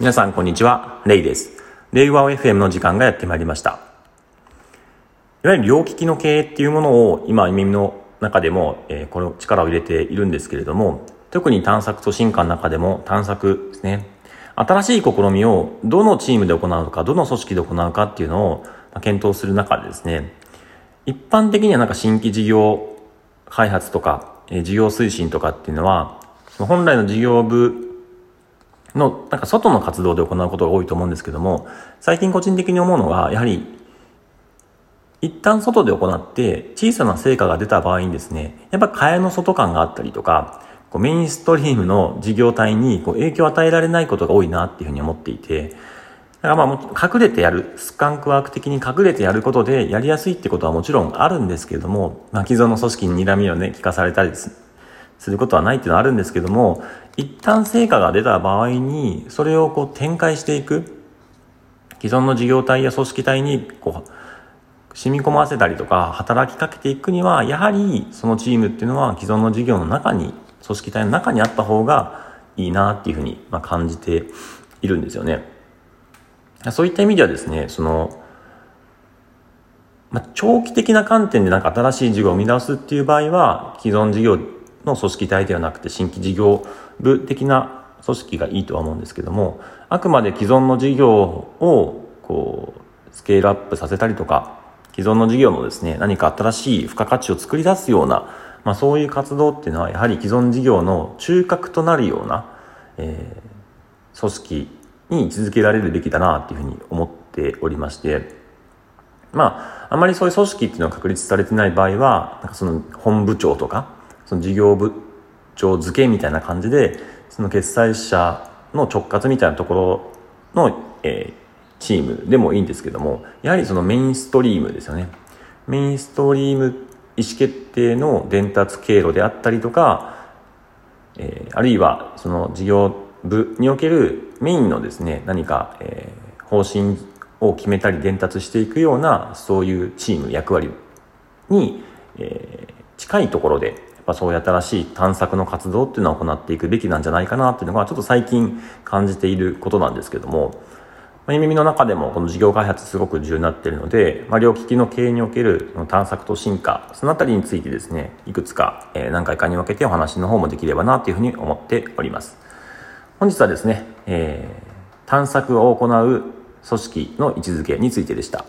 皆さんこんにちは、レイです。レイワオ FM の時間がやってまいりました。いわゆる両利きの経営っていうものを今耳の中でも、えー、この力を入れているんですけれども、特に探索と進化の中でも探索ですね。新しい試みをどのチームで行うのか、どの組織で行うかっていうのを検討する中でですね、一般的にはなんか新規事業開発とか、えー、事業推進とかっていうのは、本来の事業部の、なんか外の活動で行うことが多いと思うんですけども、最近個人的に思うのが、やはり、一旦外で行って小さな成果が出た場合にですね、やっぱ替えの外感があったりとか、こうメインストリームの事業体にこう影響を与えられないことが多いなっていうふうに思っていて、だからまあ隠れてやる、スカンクワーク的に隠れてやることでやりやすいってことはもちろんあるんですけれども、まあ既存の組織に睨みをね、聞かされたりですすることはないっていうのはあるんですけども、一旦成果が出た場合に、それをこう展開していく、既存の事業体や組織体にこう、染み込ませたりとか、働きかけていくには、やはりそのチームっていうのは既存の事業の中に、組織体の中にあった方がいいなっていうふうに、ま感じているんですよね。そういった意味ではですね、その、まあ、長期的な観点でなんか新しい事業を生み出すっていう場合は、既存事業の組織体ではなくて新規事業部的な組織がいいとは思うんですけどもあくまで既存の事業をこうスケールアップさせたりとか既存の事業のですね何か新しい付加価値を作り出すような、まあ、そういう活動っていうのはやはり既存事業の中核となるような、えー、組織に位置づけられるべきだなっていうふうに思っておりましてまああまりそういう組織っていうのが確立されてない場合はなんかその本部長とかその事業部長付けみたいな感じでその決済者の直轄みたいなところの、えー、チームでもいいんですけどもやはりそのメインストリームですよね。メインストリーム意思決定の伝達経路であったりとか、えー、あるいはその事業部におけるメインのですね何か、えー、方針を決めたり伝達していくようなそういうチーム役割に、えー、近いところでぱそういう新しい探索の活動っていうのを行っていくべきなんじゃないかなっていうのがちょっと最近感じていることなんですけども、まあ、耳の中でもこの事業開発すごく重要になっているので、まあ、両利きの経営における探索と進化、そのあたりについてですね、いくつか、え何回かに分けてお話の方もできればなというふうに思っております。本日はですね、えー、探索を行う組織の位置づけについてでした。